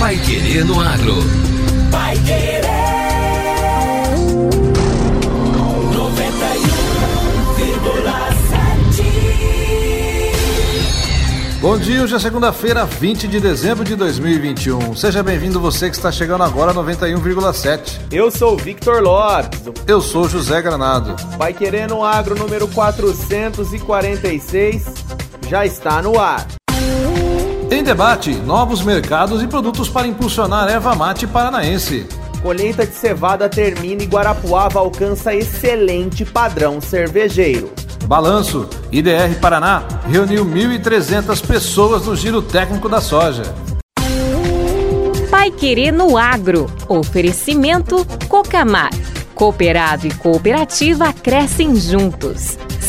Pai Querer no Agro. Pai Querer. 91,7. Bom dia, hoje é segunda-feira, 20 de dezembro de 2021. Seja bem-vindo você que está chegando agora 91,7. Eu sou o Victor Lopes. Eu sou José Granado. Pai Querer no Agro número 446 já está no ar. Em debate, novos mercados e produtos para impulsionar a erva mate paranaense. Colheita de cevada termina e Guarapuava alcança excelente padrão cervejeiro. Balanço: IDR Paraná reuniu 1.300 pessoas no giro técnico da soja. Pai Querer no Agro. Oferecimento Cocamar. Cooperado e cooperativa crescem juntos.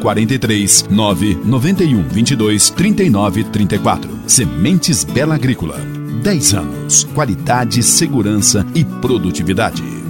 43 9 91 22 39 34. Sementes Bela Agrícola. 10 anos. Qualidade, segurança e produtividade.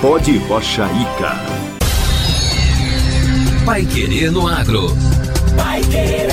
Pode Rocha Ica. Pai Querer no Agro. Pai Querer.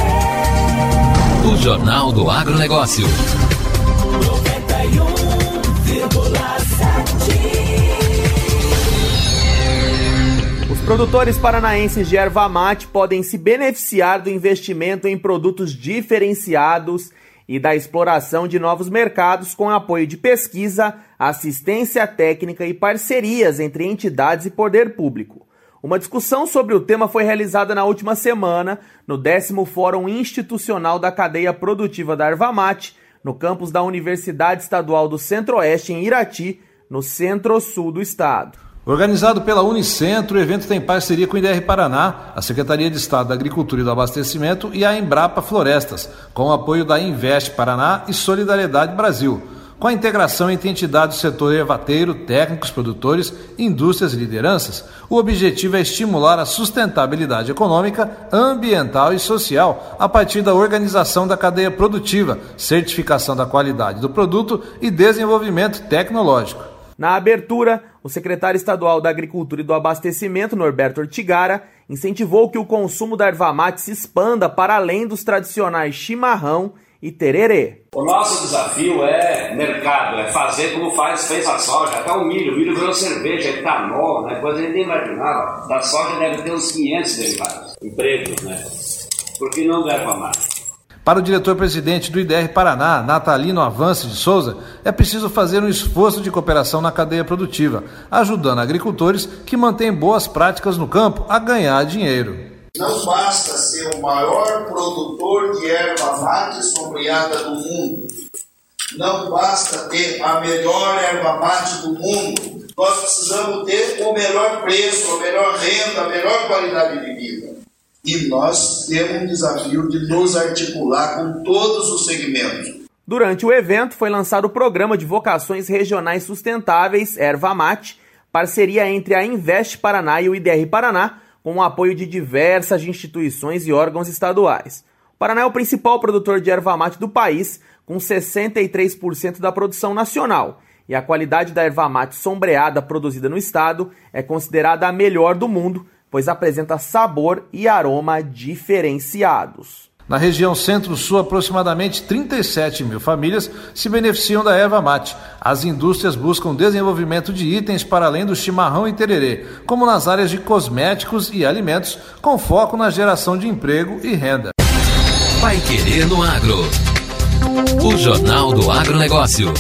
O Jornal do Agronegócio. 91,7. Os produtores paranaenses de erva mate podem se beneficiar do investimento em produtos diferenciados e da exploração de novos mercados com apoio de pesquisa, assistência técnica e parcerias entre entidades e poder público. Uma discussão sobre o tema foi realizada na última semana no 10 Fórum Institucional da Cadeia Produtiva da Arvamate, no campus da Universidade Estadual do Centro-Oeste, em Irati, no centro-sul do estado. Organizado pela Unicentro, o evento tem parceria com o IDR Paraná, a Secretaria de Estado da Agricultura e do Abastecimento e a Embrapa Florestas, com o apoio da Invest Paraná e Solidariedade Brasil, com a integração entre entidades do setor ervateiro, técnicos, produtores, indústrias e lideranças. O objetivo é estimular a sustentabilidade econômica, ambiental e social a partir da organização da cadeia produtiva, certificação da qualidade do produto e desenvolvimento tecnológico. Na abertura, o secretário estadual da Agricultura e do Abastecimento, Norberto Ortigara, incentivou que o consumo da erva mate se expanda para além dos tradicionais chimarrão e tererê. O nosso desafio é mercado, é fazer como faz, fez a soja, até o milho. O milho virou cerveja, etanol, né? coisa que nem imaginava. Da soja deve ter uns 500 derivados, empregos, né? Por que não da erva mate? Para o diretor-presidente do IDR Paraná, Natalino Avance de Souza, é preciso fazer um esforço de cooperação na cadeia produtiva, ajudando agricultores que mantêm boas práticas no campo a ganhar dinheiro. Não basta ser o maior produtor de erva mate sombreada do mundo. Não basta ter a melhor erva mate do mundo. Nós precisamos ter o melhor preço, a melhor renda, a melhor qualidade de vida. E nós temos um desafio de nos articular com todos os segmentos. Durante o evento foi lançado o programa de vocações regionais sustentáveis Erva Mate, parceria entre a Invest Paraná e o IDR Paraná, com o apoio de diversas instituições e órgãos estaduais. O Paraná é o principal produtor de erva mate do país, com 63% da produção nacional, e a qualidade da erva mate sombreada produzida no estado é considerada a melhor do mundo, pois apresenta sabor e aroma diferenciados. Na região centro-sul, aproximadamente 37 mil famílias se beneficiam da erva mate. As indústrias buscam desenvolvimento de itens para além do chimarrão e tererê, como nas áreas de cosméticos e alimentos, com foco na geração de emprego e renda. Vai Querer no Agro. O Jornal do Agronegócio.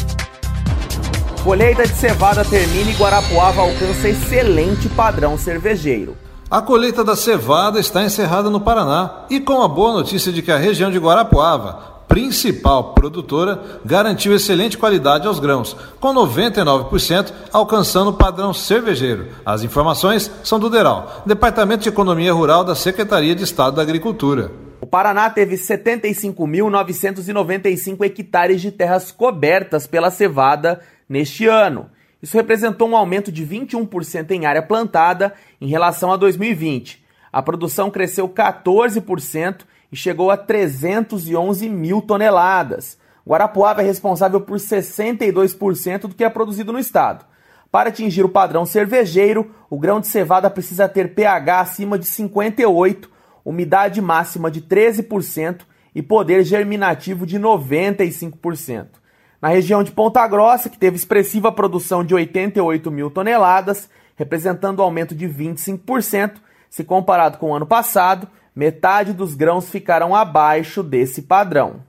Colheita de cevada termina e Guarapuava alcança excelente padrão cervejeiro. A colheita da cevada está encerrada no Paraná e com a boa notícia de que a região de Guarapuava, principal produtora, garantiu excelente qualidade aos grãos, com 99% alcançando o padrão cervejeiro. As informações são do DERAL, Departamento de Economia Rural da Secretaria de Estado da Agricultura. O Paraná teve 75.995 hectares de terras cobertas pela cevada neste ano. Isso representou um aumento de 21% em área plantada em relação a 2020. A produção cresceu 14% e chegou a 311 mil toneladas. Guarapuava é responsável por 62% do que é produzido no estado. Para atingir o padrão cervejeiro, o grão de cevada precisa ter pH acima de 58, umidade máxima de 13% e poder germinativo de 95%. Na região de Ponta Grossa, que teve expressiva produção de 88 mil toneladas, representando um aumento de 25%, se comparado com o ano passado, metade dos grãos ficaram abaixo desse padrão.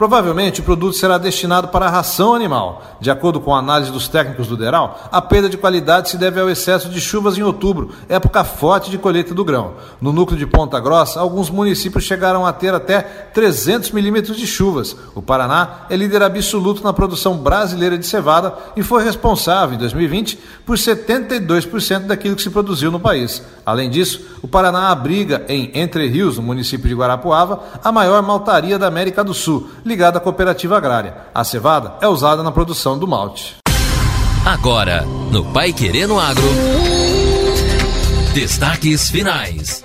Provavelmente o produto será destinado para a ração animal. De acordo com a análise dos técnicos do DERAL, a perda de qualidade se deve ao excesso de chuvas em outubro, época forte de colheita do grão. No núcleo de Ponta Grossa, alguns municípios chegaram a ter até 300 milímetros de chuvas. O Paraná é líder absoluto na produção brasileira de cevada e foi responsável, em 2020, por 72% daquilo que se produziu no país. Além disso, o Paraná abriga em Entre Rios, no município de Guarapuava, a maior maltaria da América do Sul, ligada à cooperativa agrária. A cevada é usada na produção do malte. Agora, no Pai Querendo Agro. Destaques finais.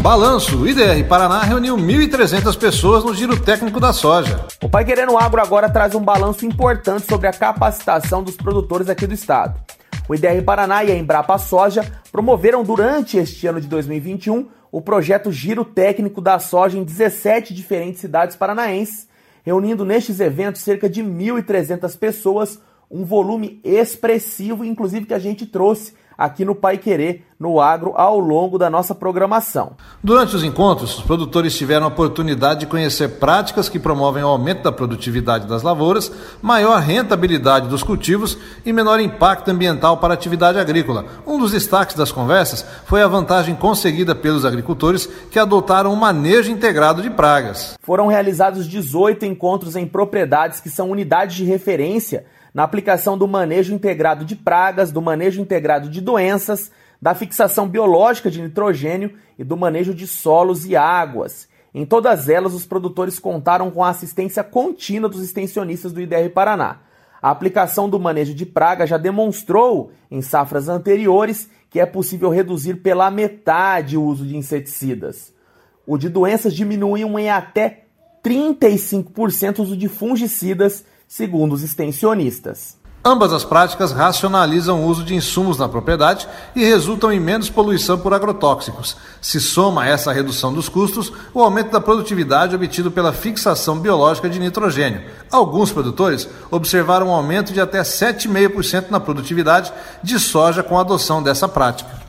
Balanço: o IDR Paraná reuniu 1.300 pessoas no giro técnico da soja. O Pai Querendo Agro agora traz um balanço importante sobre a capacitação dos produtores aqui do estado. O IDR Paraná e a Embrapa Soja promoveram durante este ano de 2021 o projeto Giro Técnico da Soja em 17 diferentes cidades paranaenses, reunindo nestes eventos cerca de 1.300 pessoas, um volume expressivo, inclusive que a gente trouxe aqui no Pai Querer, no agro, ao longo da nossa programação. Durante os encontros, os produtores tiveram a oportunidade de conhecer práticas que promovem o aumento da produtividade das lavouras, maior rentabilidade dos cultivos e menor impacto ambiental para a atividade agrícola. Um dos destaques das conversas foi a vantagem conseguida pelos agricultores que adotaram um manejo integrado de pragas. Foram realizados 18 encontros em propriedades que são unidades de referência na aplicação do manejo integrado de pragas, do manejo integrado de doenças, da fixação biológica de nitrogênio e do manejo de solos e águas. Em todas elas, os produtores contaram com a assistência contínua dos extensionistas do IDR Paraná. A aplicação do manejo de praga já demonstrou, em safras anteriores, que é possível reduzir pela metade o uso de inseticidas. O de doenças diminuiu em até 35% o uso de fungicidas segundo os extensionistas. Ambas as práticas racionalizam o uso de insumos na propriedade e resultam em menos poluição por agrotóxicos. Se soma a essa redução dos custos o aumento da produtividade obtido pela fixação biológica de nitrogênio. Alguns produtores observaram um aumento de até 7,5% na produtividade de soja com a adoção dessa prática.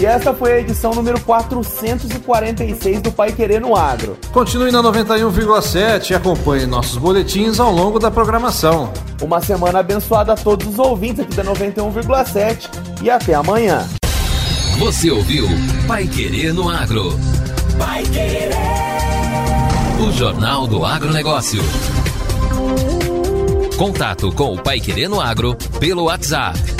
E essa foi a edição número 446 do Pai Querer no Agro. Continue na 91,7 e acompanhe nossos boletins ao longo da programação. Uma semana abençoada a todos os ouvintes aqui da 91,7 e até amanhã. Você ouviu Pai Querer no Agro. Vai Querer. O Jornal do Agronegócio. Contato com o Pai Querer no Agro pelo WhatsApp